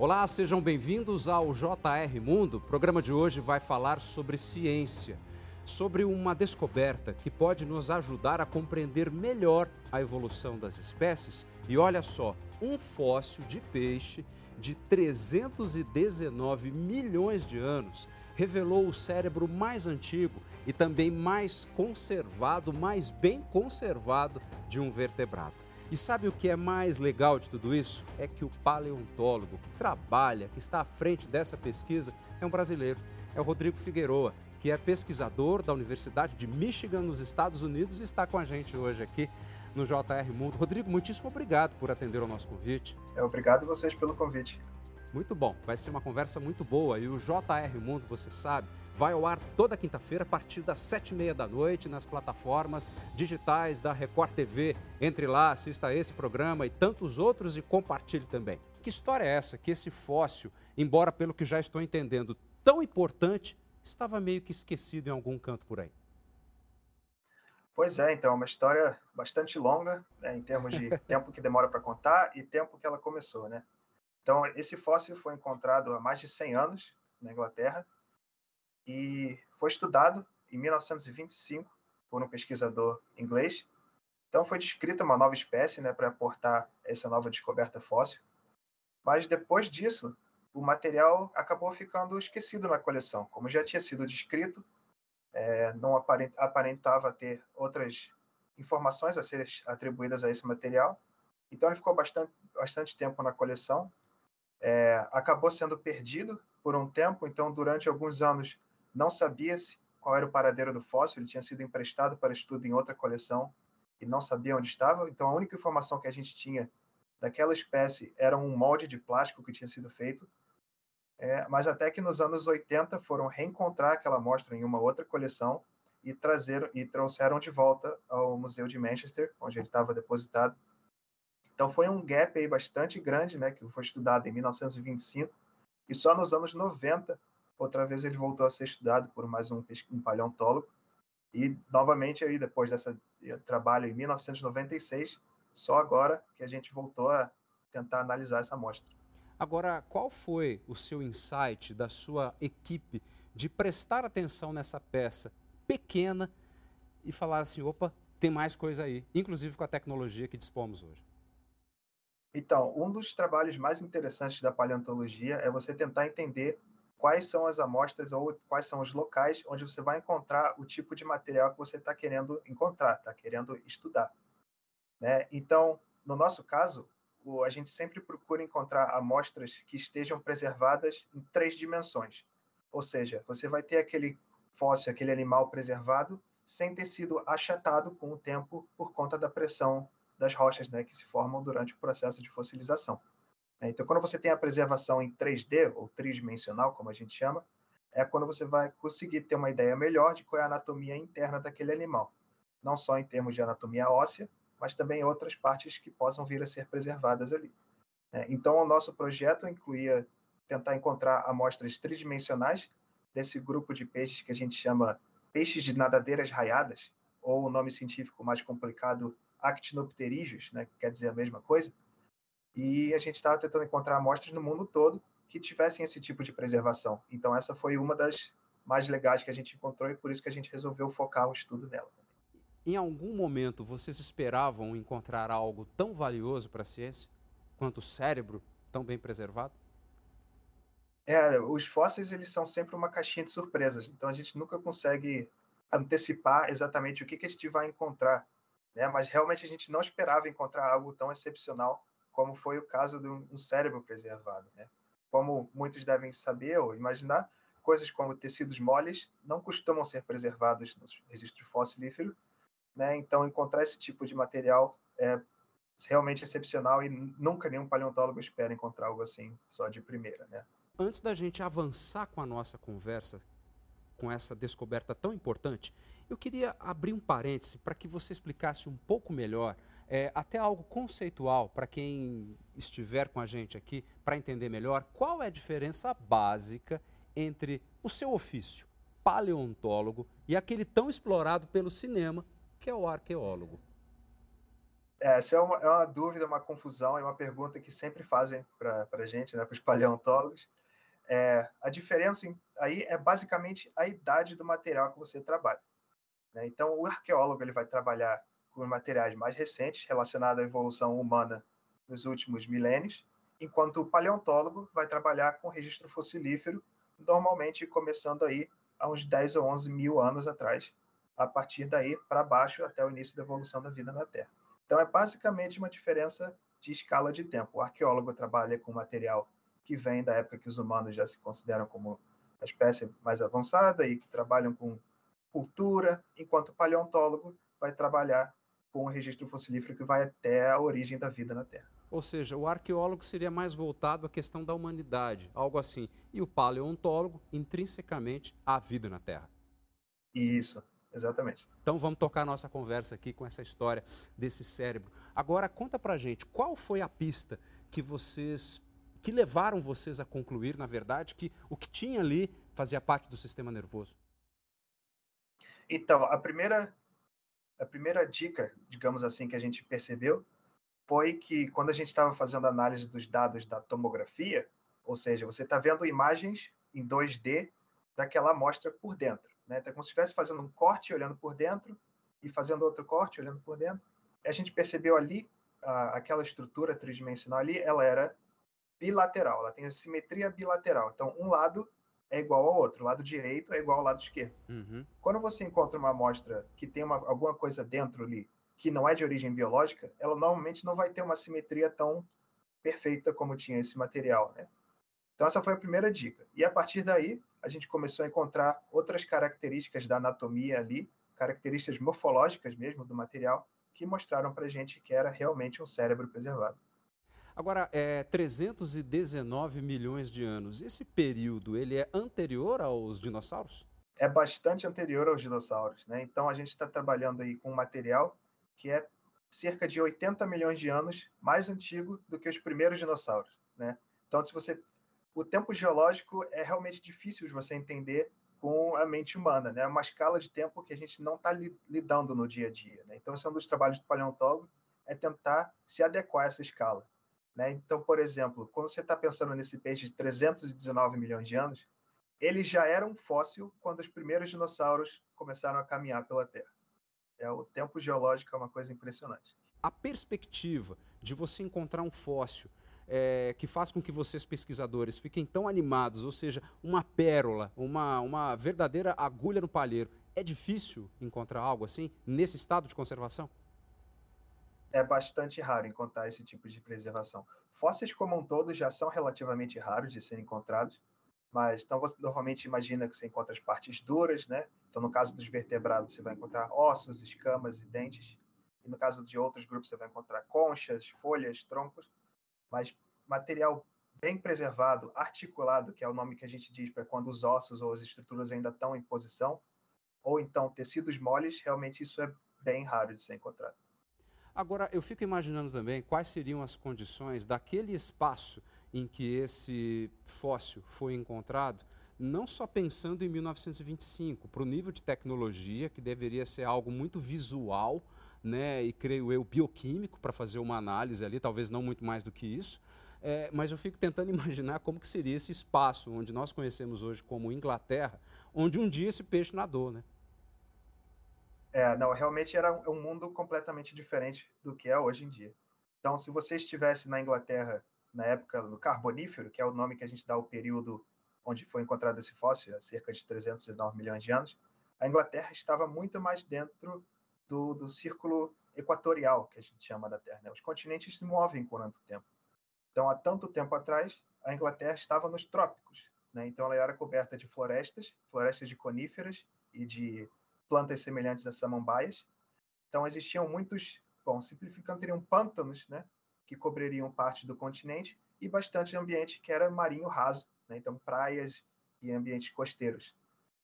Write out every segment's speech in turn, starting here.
Olá, sejam bem-vindos ao JR Mundo. O programa de hoje vai falar sobre ciência, sobre uma descoberta que pode nos ajudar a compreender melhor a evolução das espécies. E olha só, um fóssil de peixe de 319 milhões de anos revelou o cérebro mais antigo e também mais conservado, mais bem conservado de um vertebrado. E sabe o que é mais legal de tudo isso? É que o paleontólogo que trabalha, que está à frente dessa pesquisa, é um brasileiro. É o Rodrigo Figueroa, que é pesquisador da Universidade de Michigan, nos Estados Unidos, e está com a gente hoje aqui no JR Mundo. Rodrigo, muitíssimo obrigado por atender ao nosso convite. É, obrigado a vocês pelo convite. Muito bom, vai ser uma conversa muito boa e o JR Mundo, você sabe, vai ao ar toda quinta-feira a partir das sete e meia da noite nas plataformas digitais da Record TV. Entre lá, assista a esse programa e tantos outros e compartilhe também. Que história é essa que esse fóssil, embora pelo que já estou entendendo tão importante, estava meio que esquecido em algum canto por aí? Pois é, então, é uma história bastante longa, né, em termos de tempo que demora para contar e tempo que ela começou, né? Então, esse fóssil foi encontrado há mais de 100 anos na Inglaterra e foi estudado em 1925 por um pesquisador inglês. Então foi descrita uma nova espécie, né, para aportar essa nova descoberta fóssil. Mas depois disso, o material acabou ficando esquecido na coleção, como já tinha sido descrito, é, não aparentava ter outras informações a serem atribuídas a esse material. Então ele ficou bastante, bastante tempo na coleção. É, acabou sendo perdido por um tempo, então durante alguns anos não sabia-se qual era o paradeiro do fóssil, ele tinha sido emprestado para estudo em outra coleção e não sabia onde estava. Então, a única informação que a gente tinha daquela espécie era um molde de plástico que tinha sido feito. É, mas até que nos anos 80 foram reencontrar aquela amostra em uma outra coleção e trazer e trouxeram de volta ao Museu de Manchester, onde ele estava depositado. Então foi um gap aí bastante grande, né, que foi estudado em 1925 e só nos anos 90 outra vez ele voltou a ser estudado por mais um, um paleontólogo, e novamente aí depois desse trabalho em 1996, só agora que a gente voltou a tentar analisar essa amostra. Agora, qual foi o seu insight da sua equipe de prestar atenção nessa peça pequena e falar assim, opa, tem mais coisa aí, inclusive com a tecnologia que dispomos hoje? Então, um dos trabalhos mais interessantes da paleontologia é você tentar entender quais são as amostras ou quais são os locais onde você vai encontrar o tipo de material que você está querendo encontrar, está querendo estudar. Né? Então, no nosso caso, a gente sempre procura encontrar amostras que estejam preservadas em três dimensões. Ou seja, você vai ter aquele fóssil, aquele animal preservado, sem ter sido achatado com o tempo por conta da pressão das rochas né, que se formam durante o processo de fossilização. Né? Então, quando você tem a preservação em 3D, ou tridimensional, como a gente chama, é quando você vai conseguir ter uma ideia melhor de qual é a anatomia interna daquele animal. Não só em termos de anatomia óssea, mas também outras partes que possam vir a ser preservadas ali. Né? Então, o nosso projeto incluía tentar encontrar amostras tridimensionais desse grupo de peixes que a gente chama peixes de nadadeiras raiadas, ou o nome científico mais complicado, actinopterígios, né, que quer dizer a mesma coisa, e a gente estava tentando encontrar amostras no mundo todo que tivessem esse tipo de preservação. Então, essa foi uma das mais legais que a gente encontrou e por isso que a gente resolveu focar o estudo nela. Em algum momento, vocês esperavam encontrar algo tão valioso para a ciência quanto o cérebro tão bem preservado? É, os fósseis eles são sempre uma caixinha de surpresas. Então a gente nunca consegue antecipar exatamente o que, que a gente vai encontrar, né? Mas realmente a gente não esperava encontrar algo tão excepcional como foi o caso de um cérebro preservado. Né? Como muitos devem saber ou imaginar, coisas como tecidos moles não costumam ser preservados nos registros fossilíferos, né? então encontrar esse tipo de material é realmente excepcional e nunca nenhum paleontólogo espera encontrar algo assim só de primeira. Né? Antes da gente avançar com a nossa conversa, com essa descoberta tão importante, eu queria abrir um parêntese para que você explicasse um pouco melhor é, até algo conceitual para quem estiver com a gente aqui, para entender melhor qual é a diferença básica entre o seu ofício, paleontólogo, e aquele tão explorado pelo cinema, que é o arqueólogo. É, essa é uma, é uma dúvida, uma confusão, é uma pergunta que sempre fazem para a gente, né, para os paleontólogos. É, a diferença aí é basicamente a idade do material que você trabalha. Né? Então, o arqueólogo ele vai trabalhar com materiais mais recentes relacionados à evolução humana nos últimos milênios, enquanto o paleontólogo vai trabalhar com registro fossilífero, normalmente começando aí há uns 10 ou 11 mil anos atrás, a partir daí para baixo até o início da evolução da vida na Terra. Então, é basicamente uma diferença de escala de tempo. O arqueólogo trabalha com material que vem da época que os humanos já se consideram como a espécie mais avançada e que trabalham com cultura, enquanto o paleontólogo vai trabalhar com o registro fossilífero que vai até a origem da vida na Terra. Ou seja, o arqueólogo seria mais voltado à questão da humanidade, algo assim, e o paleontólogo intrinsecamente à vida na Terra. Isso, exatamente. Então vamos tocar nossa conversa aqui com essa história desse cérebro. Agora conta pra gente, qual foi a pista que vocês que levaram vocês a concluir, na verdade, que o que tinha ali fazia parte do sistema nervoso? Então, a primeira a primeira dica, digamos assim, que a gente percebeu foi que quando a gente estava fazendo análise dos dados da tomografia, ou seja, você está vendo imagens em 2D daquela amostra por dentro. Né? Então, como se estivesse fazendo um corte olhando por dentro e fazendo outro corte olhando por dentro. E a gente percebeu ali, a, aquela estrutura tridimensional ali, ela era bilateral, ela tem a simetria bilateral. Então, um lado é igual ao outro, o lado direito é igual ao lado esquerdo. Uhum. Quando você encontra uma amostra que tem uma, alguma coisa dentro ali que não é de origem biológica, ela normalmente não vai ter uma simetria tão perfeita como tinha esse material, né? Então essa foi a primeira dica. E a partir daí, a gente começou a encontrar outras características da anatomia ali, características morfológicas mesmo do material, que mostraram para a gente que era realmente um cérebro preservado. Agora, é 319 milhões de anos. Esse período, ele é anterior aos dinossauros? É bastante anterior aos dinossauros, né? Então a gente está trabalhando aí com um material que é cerca de 80 milhões de anos mais antigo do que os primeiros dinossauros, né? Então, se você o tempo geológico é realmente difícil de você entender com a mente humana, né? É uma escala de tempo que a gente não está lidando no dia a dia, né? Então, esse é um dos trabalhos do paleontólogo, é tentar se adequar a essa escala. Né? Então, por exemplo, quando você está pensando nesse peixe de 319 milhões de anos, ele já era um fóssil quando os primeiros dinossauros começaram a caminhar pela Terra. É, o tempo geológico é uma coisa impressionante. A perspectiva de você encontrar um fóssil é, que faz com que vocês, pesquisadores, fiquem tão animados, ou seja, uma pérola, uma, uma verdadeira agulha no palheiro, é difícil encontrar algo assim nesse estado de conservação? É bastante raro encontrar esse tipo de preservação. Fósseis como um todo já são relativamente raros de serem encontrados, mas então você normalmente imagina que você encontra as partes duras, né? Então no caso dos vertebrados você vai encontrar ossos, escamas e dentes, e no caso de outros grupos você vai encontrar conchas, folhas, troncos, mas material bem preservado, articulado, que é o nome que a gente diz para quando os ossos ou as estruturas ainda estão em posição, ou então tecidos moles, realmente isso é bem raro de ser encontrado. Agora, eu fico imaginando também quais seriam as condições daquele espaço em que esse fóssil foi encontrado, não só pensando em 1925, para o nível de tecnologia, que deveria ser algo muito visual, né, e creio eu bioquímico para fazer uma análise ali, talvez não muito mais do que isso, é, mas eu fico tentando imaginar como que seria esse espaço onde nós conhecemos hoje como Inglaterra, onde um dia esse peixe nadou, né? É, não, realmente era um mundo completamente diferente do que é hoje em dia. Então, se você estivesse na Inglaterra na época do Carbonífero, que é o nome que a gente dá ao período onde foi encontrado esse fóssil, há cerca de 309 milhões de anos, a Inglaterra estava muito mais dentro do, do círculo equatorial, que a gente chama da Terra. Né? Os continentes se movem por tanto tempo. Então, há tanto tempo atrás, a Inglaterra estava nos trópicos. Né? Então, ela era coberta de florestas, florestas de coníferas e de plantas semelhantes a samambaias. Então, existiam muitos, bom, simplificando, teriam pântanos, né, que cobririam parte do continente e bastante ambiente que era marinho raso, né, então praias e ambientes costeiros.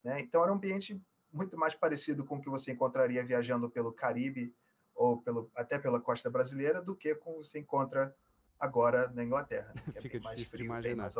Né? Então, era um ambiente muito mais parecido com o que você encontraria viajando pelo Caribe ou pelo, até pela costa brasileira do que com o que você encontra agora na Inglaterra. Né? É Fica difícil frio, de imaginar.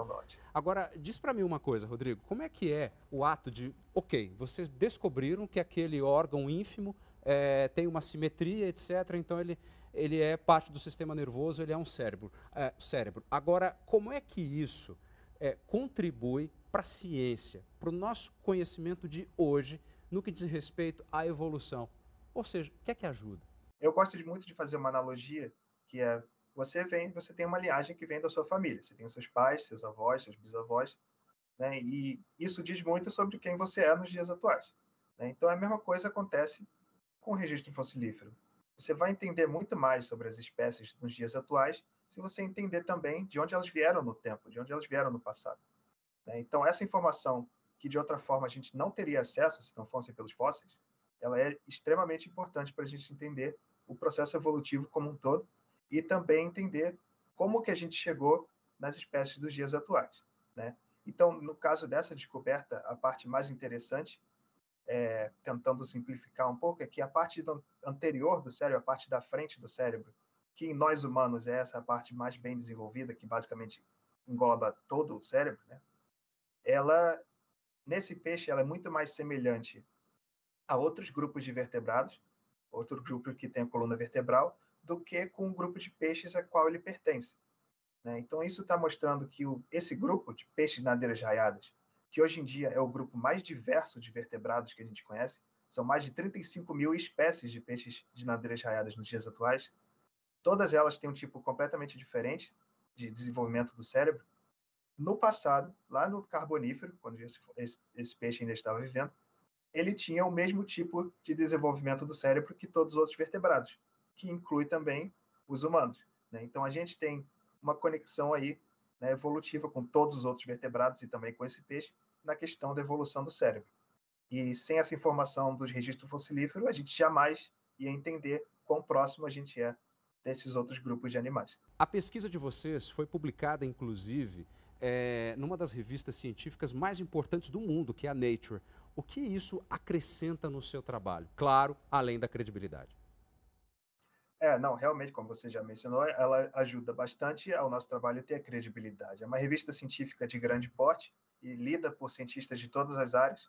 Agora, diz para mim uma coisa, Rodrigo, como é que é o ato de, ok, vocês descobriram que aquele órgão ínfimo é, tem uma simetria, etc., então ele ele é parte do sistema nervoso, ele é um cérebro. É, cérebro. Agora, como é que isso é, contribui para a ciência, para o nosso conhecimento de hoje, no que diz respeito à evolução? Ou seja, o que é que ajuda? Eu gosto de muito de fazer uma analogia que é você vem, você tem uma linhagem que vem da sua família. Você tem os seus pais, seus avós, seus bisavós, né? E isso diz muito sobre quem você é nos dias atuais. Né? Então a mesma coisa acontece com o registro fossilífero. Você vai entender muito mais sobre as espécies nos dias atuais se você entender também de onde elas vieram no tempo, de onde elas vieram no passado. Né? Então essa informação que de outra forma a gente não teria acesso se não fossem pelos fósseis, ela é extremamente importante para a gente entender o processo evolutivo como um todo e também entender como que a gente chegou nas espécies dos dias atuais, né? Então, no caso dessa descoberta, a parte mais interessante, é, tentando simplificar um pouco, é que a parte do, anterior do cérebro, a parte da frente do cérebro, que em nós humanos é essa parte mais bem desenvolvida, que basicamente engloba todo o cérebro, né? Ela, nesse peixe, ela é muito mais semelhante a outros grupos de vertebrados, outro grupo que tem a coluna vertebral, do que com o grupo de peixes a qual ele pertence. Né? Então, isso está mostrando que o, esse grupo de peixes de nadeiras raiadas, que hoje em dia é o grupo mais diverso de vertebrados que a gente conhece, são mais de 35 mil espécies de peixes de nadeiras raiadas nos dias atuais. Todas elas têm um tipo completamente diferente de desenvolvimento do cérebro. No passado, lá no Carbonífero, quando esse, esse, esse peixe ainda estava vivendo, ele tinha o mesmo tipo de desenvolvimento do cérebro que todos os outros vertebrados que inclui também os humanos. Né? Então a gente tem uma conexão aí né, evolutiva com todos os outros vertebrados e também com esse peixe na questão da evolução do cérebro. E sem essa informação dos registros fossilíferos, a gente jamais ia entender quão próximo a gente é desses outros grupos de animais. A pesquisa de vocês foi publicada, inclusive, é, numa das revistas científicas mais importantes do mundo, que é a Nature. O que isso acrescenta no seu trabalho? Claro, além da credibilidade. É, não, realmente, como você já mencionou, ela ajuda bastante ao nosso trabalho ter credibilidade. É uma revista científica de grande porte e lida por cientistas de todas as áreas.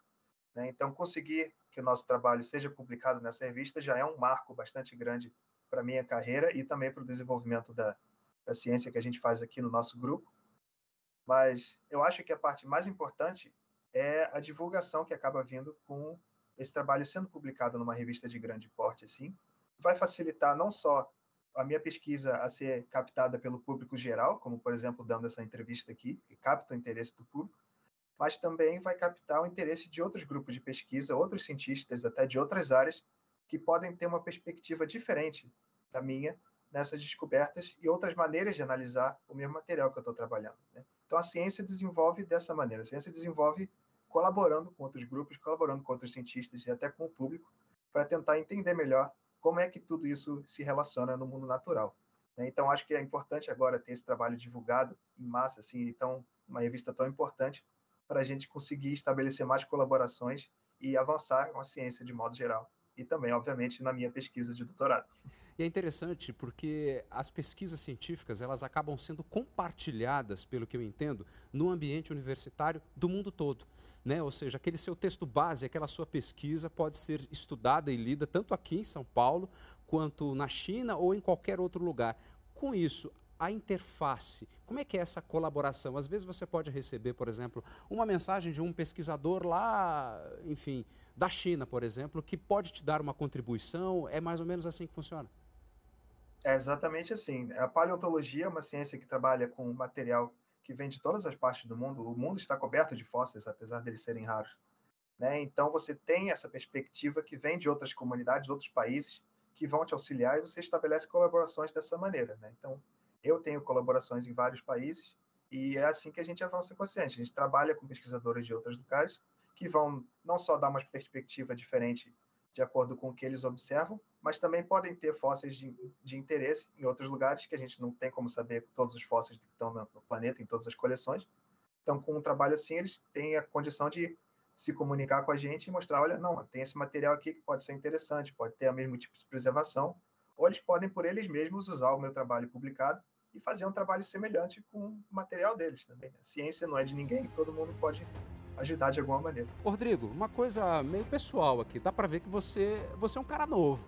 Né? Então, conseguir que o nosso trabalho seja publicado nessa revista já é um marco bastante grande para a minha carreira e também para o desenvolvimento da, da ciência que a gente faz aqui no nosso grupo. Mas eu acho que a parte mais importante é a divulgação que acaba vindo com esse trabalho sendo publicado numa revista de grande porte, assim, vai facilitar não só a minha pesquisa a ser captada pelo público geral, como, por exemplo, dando essa entrevista aqui, que capta o interesse do público, mas também vai captar o interesse de outros grupos de pesquisa, outros cientistas, até de outras áreas, que podem ter uma perspectiva diferente da minha nessas descobertas e outras maneiras de analisar o mesmo material que eu estou trabalhando. Né? Então, a ciência desenvolve dessa maneira. A ciência desenvolve colaborando com outros grupos, colaborando com outros cientistas e até com o público, para tentar entender melhor como é que tudo isso se relaciona no mundo natural. Né? Então, acho que é importante agora ter esse trabalho divulgado em massa, assim, então, uma revista tão importante para a gente conseguir estabelecer mais colaborações e avançar com a ciência de modo geral. E também, obviamente, na minha pesquisa de doutorado. E é interessante porque as pesquisas científicas elas acabam sendo compartilhadas, pelo que eu entendo, no ambiente universitário do mundo todo né? Ou seja, aquele seu texto base, aquela sua pesquisa pode ser estudada e lida tanto aqui em São Paulo quanto na China ou em qualquer outro lugar. Com isso, a interface, como é que é essa colaboração? Às vezes você pode receber, por exemplo, uma mensagem de um pesquisador lá, enfim, da China, por exemplo, que pode te dar uma contribuição. É mais ou menos assim que funciona? É exatamente assim. A paleontologia é uma ciência que trabalha com material que vem de todas as partes do mundo. O mundo está coberto de fósseis, apesar deles serem raros. Né? Então, você tem essa perspectiva que vem de outras comunidades, outros países, que vão te auxiliar e você estabelece colaborações dessa maneira. Né? Então, eu tenho colaborações em vários países e é assim que a gente avança com a gente trabalha com pesquisadores de outros lugares que vão não só dar uma perspectiva diferente de acordo com o que eles observam, mas também podem ter fósseis de, de interesse em outros lugares que a gente não tem como saber todos os fósseis que estão no, planeta, em todas as coleções. Então, com um trabalho assim, eles têm a condição de se comunicar com a gente e mostrar, olha, não, tem esse material aqui que pode ser interessante, pode ter o mesmo tipo de preservação, ou eles podem, por eles mesmos, usar o meu trabalho publicado e fazer um trabalho semelhante com o material deles também. A ciência não é de ninguém, todo mundo pode ajudar de alguma maneira. Rodrigo, uma coisa meio pessoal aqui, dá para ver que você, você é um cara novo.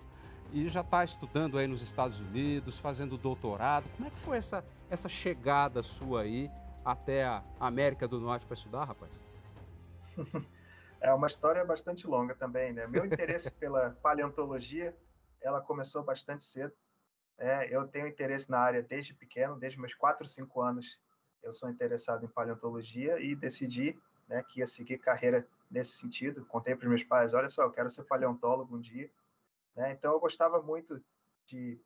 e já está estudando aí nos Estados Unidos, fazendo doutorado. Como é que foi essa, essa chegada sua aí até a América do Norte para estudar, rapaz? É uma história bastante longa também, né? Meu interesse pela paleontologia, ela começou bastante cedo. É, eu tenho interesse na área desde pequeno, desde meus 4, 5 anos. Eu sou interessado em paleontologia e decidi né, que ia seguir carreira nesse sentido. Contei para os meus pais, olha só, eu quero ser paleontólogo um dia. Né? Então eu gostava muito de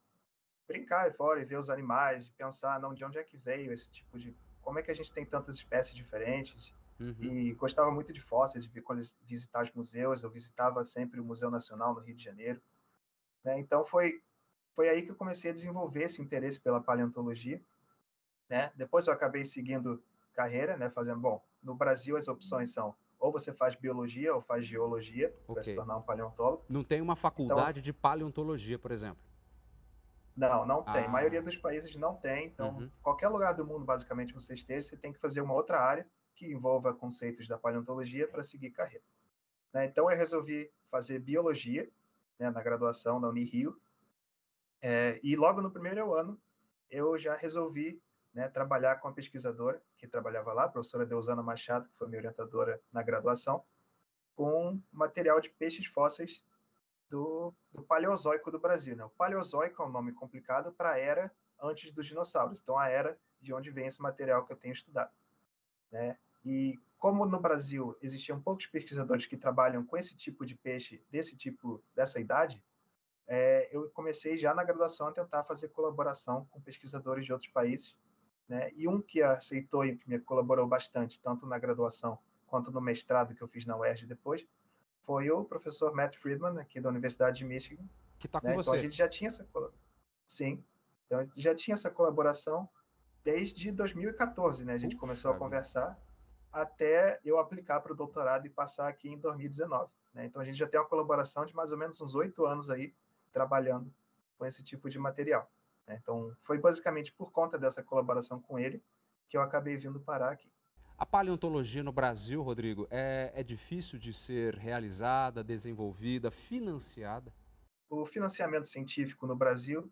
brincar fora e ver os animais, e pensar, não, de onde é que veio esse tipo de... Como é que a gente tem tantas espécies diferentes? Uhum. E gostava muito de fósseis, de visitar os museus. Eu visitava sempre o Museu Nacional no Rio de Janeiro. Né? Então foi foi aí que eu comecei a desenvolver esse interesse pela paleontologia. Né? Depois eu acabei seguindo carreira, né? Fazendo bom. No Brasil as opções são ou você faz biologia ou faz geologia okay. para se tornar um paleontólogo. Não tem uma faculdade então, de paleontologia, por exemplo? Não, não tem. Ah. A maioria dos países não tem. Então, uhum. qualquer lugar do mundo, basicamente, você esteja, você tem que fazer uma outra área que envolva conceitos da paleontologia para seguir carreira. Né? Então, eu resolvi fazer biologia né, na graduação da Unirio. É, e logo no primeiro ano, eu já resolvi né, trabalhar com a pesquisadora que trabalhava lá, a professora Deusana Machado, que foi minha orientadora na graduação, com material de peixes fósseis do, do Paleozoico do Brasil. Né? O Paleozoico é um nome complicado para a era antes dos dinossauros, então a era de onde vem esse material que eu tenho estudado. Né? E como no Brasil existiam poucos pesquisadores que trabalham com esse tipo de peixe, desse tipo, dessa idade, é, eu comecei já na graduação a tentar fazer colaboração com pesquisadores de outros países né? E um que aceitou e que me colaborou bastante, tanto na graduação quanto no mestrado que eu fiz na UERJ depois, foi o professor Matt Friedman, aqui da Universidade de Michigan. Que está com né? você. Então a gente já tinha essa Sim. Então já tinha essa colaboração desde 2014, né? A gente Puxa, começou a conversar até eu aplicar para o doutorado e passar aqui em 2019. Né? Então a gente já tem uma colaboração de mais ou menos uns oito anos aí trabalhando com esse tipo de material. Né? Então, foi basicamente por conta dessa colaboração com ele que eu acabei vindo parar aqui. A paleontologia no Brasil, Rodrigo, é, é difícil de ser realizada, desenvolvida, financiada? O financiamento científico no Brasil,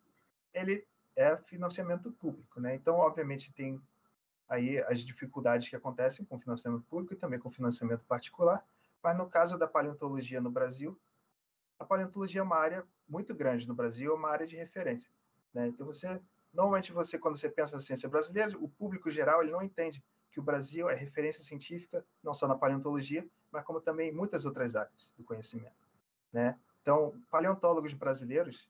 ele é financiamento público, né? Então, obviamente, tem aí as dificuldades que acontecem com financiamento público e também com financiamento particular, mas no caso da paleontologia no Brasil, a paleontologia é uma área muito grande no Brasil, é uma área de referência. Né? Então, você, normalmente, você quando você pensa na ciência brasileira, o público geral ele não entende que o Brasil é referência científica, não só na paleontologia, mas como também em muitas outras áreas do conhecimento. Né? Então, paleontólogos brasileiros,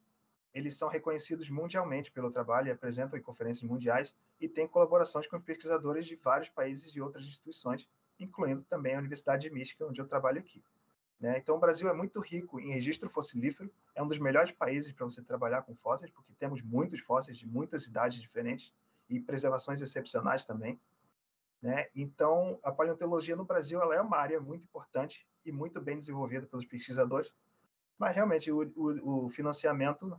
eles são reconhecidos mundialmente pelo trabalho apresentam em conferências mundiais e têm colaborações com pesquisadores de vários países e outras instituições, incluindo também a Universidade de Michigan, onde eu trabalho aqui. Né? Então, o Brasil é muito rico em registro fossilífero, é um dos melhores países para você trabalhar com fósseis, porque temos muitos fósseis de muitas idades diferentes e preservações excepcionais também. Né? Então, a paleontologia no Brasil ela é uma área muito importante e muito bem desenvolvida pelos pesquisadores, mas realmente o, o, o financiamento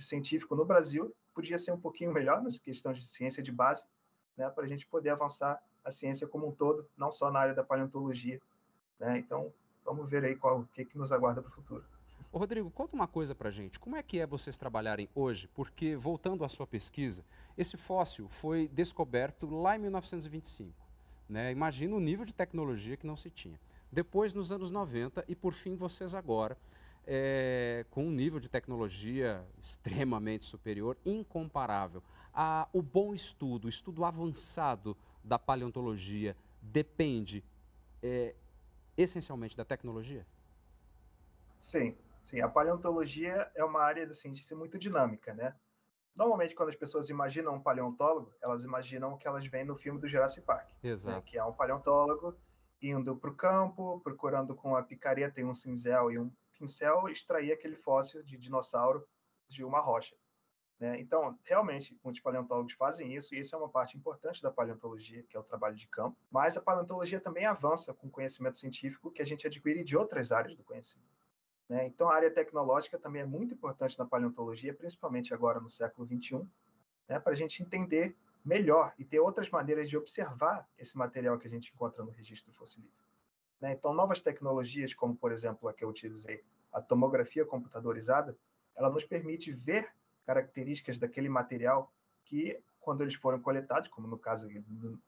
científico no Brasil podia ser um pouquinho melhor nas questões de ciência de base, né? para a gente poder avançar a ciência como um todo, não só na área da paleontologia. Né? Então, vamos ver aí qual, o que, que nos aguarda para o futuro. Ô Rodrigo, conta uma coisa para gente. Como é que é vocês trabalharem hoje? Porque, voltando à sua pesquisa, esse fóssil foi descoberto lá em 1925. Né? Imagina o nível de tecnologia que não se tinha. Depois, nos anos 90, e por fim, vocês agora, é, com um nível de tecnologia extremamente superior, incomparável. A, o bom estudo, o estudo avançado da paleontologia, depende é, essencialmente da tecnologia? Sim, sim. A paleontologia é uma área da ciência muito dinâmica, né? Normalmente, quando as pessoas imaginam um paleontólogo, elas imaginam o que elas veem no filme do Jurassic Park. Né? Exato. Né? Que é um paleontólogo indo para o campo, procurando com a picareta e um cinzel e um pincel extrair aquele fóssil de dinossauro de uma rocha. Né? Então, realmente, muitos paleontólogos fazem isso, e isso é uma parte importante da paleontologia, que é o trabalho de campo. Mas a paleontologia também avança com conhecimento científico que a gente adquire de outras áreas do conhecimento. Né? Então, a área tecnológica também é muito importante na paleontologia, principalmente agora no século XXI, né? para a gente entender melhor e ter outras maneiras de observar esse material que a gente encontra no registro fossilífero. Né? Então, novas tecnologias, como, por exemplo, a que eu utilizei, a tomografia computadorizada, ela nos permite ver características daquele material que, quando eles foram coletados, como no caso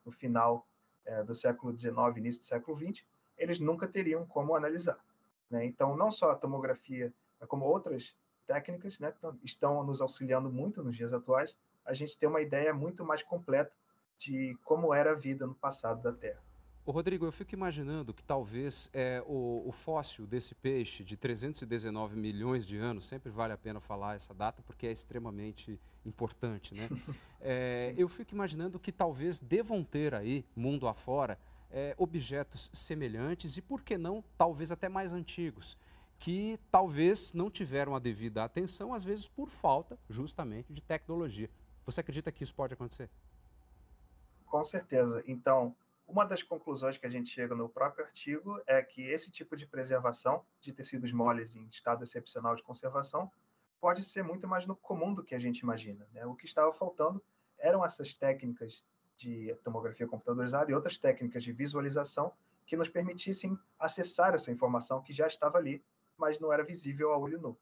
no final é, do século XIX, início do século XX, eles nunca teriam como analisar. Né? Então, não só a tomografia, como outras técnicas, né, estão nos auxiliando muito nos dias atuais, a gente ter uma ideia muito mais completa de como era a vida no passado da Terra. Ô Rodrigo, eu fico imaginando que talvez é, o, o, fóssil desse peixe de 319 milhões de anos, sempre vale a pena falar essa data porque é extremamente importante, né? É, eu fico imaginando que talvez devam ter aí, mundo afora, é, objetos semelhantes e, por que não, talvez até mais antigos, que talvez não tiveram a devida atenção, às vezes por falta justamente de tecnologia. Você acredita que isso pode acontecer? Com certeza. Então, uma das conclusões que a gente chega no próprio artigo é que esse tipo de preservação de tecidos moles em estado excepcional de conservação pode ser muito mais no comum do que a gente imagina. Né? O que estava faltando eram essas técnicas de tomografia computadorizada e outras técnicas de visualização que nos permitissem acessar essa informação que já estava ali, mas não era visível a olho nu.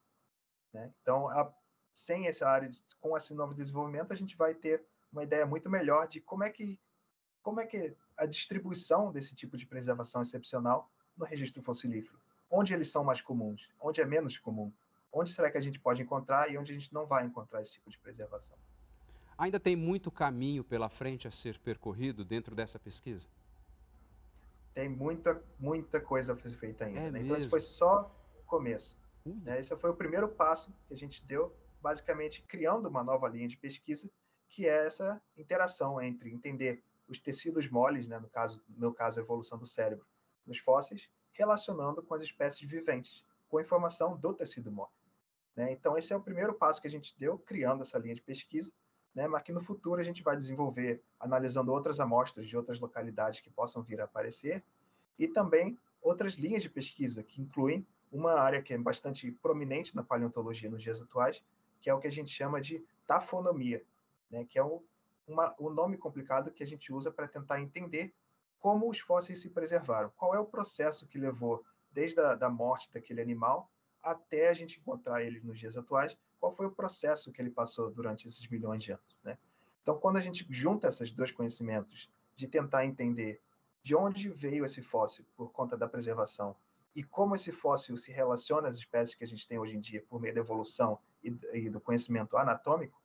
Né? Então, a, sem essa área, com esse novo desenvolvimento, a gente vai ter uma ideia muito melhor de como é que como é que a distribuição desse tipo de preservação excepcional no registro fossilífero? Onde eles são mais comuns? Onde é menos comum? Onde será que a gente pode encontrar e onde a gente não vai encontrar esse tipo de preservação? Ainda tem muito caminho pela frente a ser percorrido dentro dessa pesquisa? Tem muita, muita coisa a ser feita ainda. É né? Então, esse foi só o começo. Né? Esse foi o primeiro passo que a gente deu, basicamente criando uma nova linha de pesquisa, que é essa interação entre entender os tecidos moles, né, no, caso, no meu caso, a evolução do cérebro, nos fósseis, relacionando com as espécies viventes, com a informação do tecido mole. Né? Então, esse é o primeiro passo que a gente deu, criando essa linha de pesquisa, né? mas que no futuro a gente vai desenvolver, analisando outras amostras de outras localidades que possam vir a aparecer, e também outras linhas de pesquisa, que incluem uma área que é bastante prominente na paleontologia nos dias atuais, que é o que a gente chama de tafonomia, né? que é o uma, um nome complicado que a gente usa para tentar entender como os fósseis se preservaram. Qual é o processo que levou desde a da morte daquele animal até a gente encontrar ele nos dias atuais? Qual foi o processo que ele passou durante esses milhões de anos? Né? Então, quando a gente junta esses dois conhecimentos de tentar entender de onde veio esse fóssil por conta da preservação e como esse fóssil se relaciona às espécies que a gente tem hoje em dia por meio da evolução e, e do conhecimento anatômico,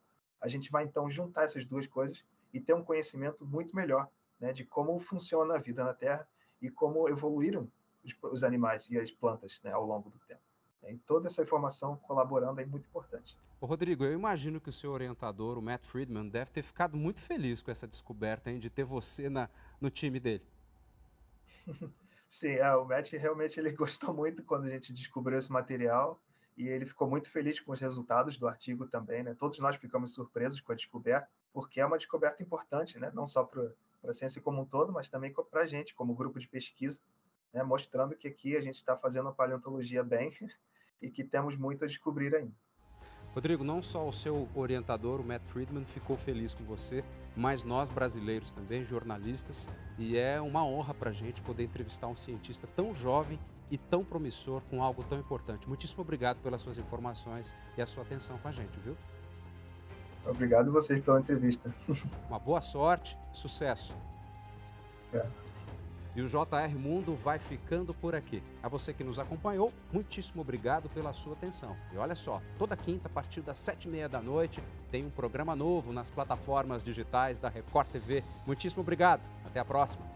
a gente vai então juntar essas duas coisas e ter um conhecimento muito melhor né, de como funciona a vida na Terra e como evoluíram os, os animais e as plantas né, ao longo do tempo. E toda essa informação colaborando é muito importante. Ô Rodrigo, eu imagino que o seu orientador, o Matt Friedman, deve ter ficado muito feliz com essa descoberta hein, de ter você na, no time dele. Sim, é, o Matt realmente ele gostou muito quando a gente descobriu esse material e ele ficou muito feliz com os resultados do artigo também, né? Todos nós ficamos surpresos com a descoberta, porque é uma descoberta importante, né? Não só para a ciência como um todo, mas também para a gente, como grupo de pesquisa, né? mostrando que aqui a gente está fazendo a paleontologia bem e que temos muito a descobrir ainda. Rodrigo, não só o seu orientador, o Matt Friedman, ficou feliz com você, mas nós brasileiros também, jornalistas, e é uma honra para a gente poder entrevistar um cientista tão jovem e tão promissor com algo tão importante. Muitíssimo obrigado pelas suas informações e a sua atenção com a gente, viu? Obrigado vocês pela entrevista. Uma boa sorte, sucesso. É. E o JR Mundo vai ficando por aqui. A você que nos acompanhou, muitíssimo obrigado pela sua atenção. E olha só, toda quinta, a partir das sete e meia da noite, tem um programa novo nas plataformas digitais da Record TV. Muitíssimo obrigado. Até a próxima.